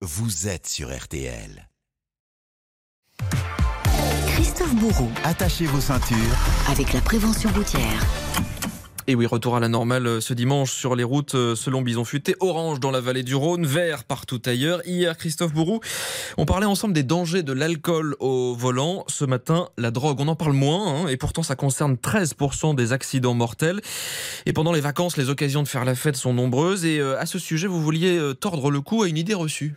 vous êtes sur RTL. Christophe Bourreau, Attachez vos ceintures. avec la prévention routière. Et oui, retour à la normale euh, ce dimanche sur les routes euh, selon Bison Futé. Orange dans la vallée du Rhône, vert partout ailleurs. Hier, Christophe Bourou, on parlait ensemble des dangers de l'alcool au volant. Ce matin, la drogue, on en parle moins, hein, et pourtant ça concerne 13% des accidents mortels. Et pendant les vacances, les occasions de faire la fête sont nombreuses. Et euh, à ce sujet, vous vouliez tordre le cou à une idée reçue.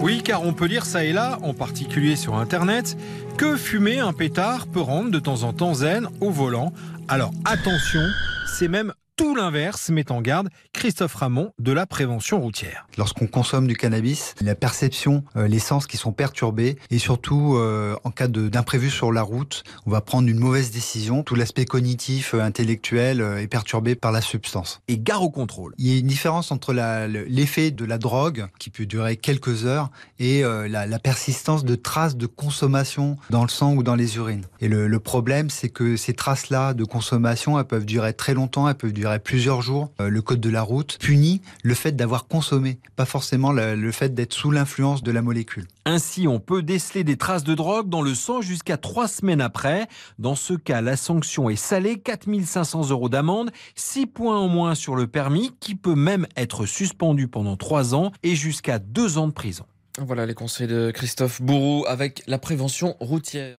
Oui, car on peut lire ça et là, en particulier sur Internet, que fumer un pétard peut rendre de temps en temps zen au volant. Alors attention, c'est même tout l'inverse, met en garde Christophe Ramon de la prévention routière. Lorsqu'on consomme du cannabis, la perception, euh, les sens qui sont perturbés et surtout euh, en cas d'imprévu sur la route, on va prendre une mauvaise décision. Tout l'aspect cognitif, euh, intellectuel est perturbé par la substance. Et gare au contrôle. Il y a une différence entre l'effet de la drogue, qui peut durer quelques heures, et la, la persistance de traces de consommation dans le sang ou dans les urines. Et le, le problème, c'est que ces traces-là de consommation, elles peuvent durer très longtemps, elles peuvent durer plusieurs jours. Euh, le code de la route punit le fait d'avoir consommé, pas forcément le, le fait d'être sous l'influence de la molécule. Ainsi, on peut déceler des traces de drogue dans le sang jusqu'à trois semaines après. Dans ce cas, la sanction est salée, 4500 euros d'amende, 6 points en moins sur le permis, qui peut même être suspendu pendant 3 ans et jusqu'à 2 ans de prison. Voilà les conseils de Christophe Bourou avec la prévention routière.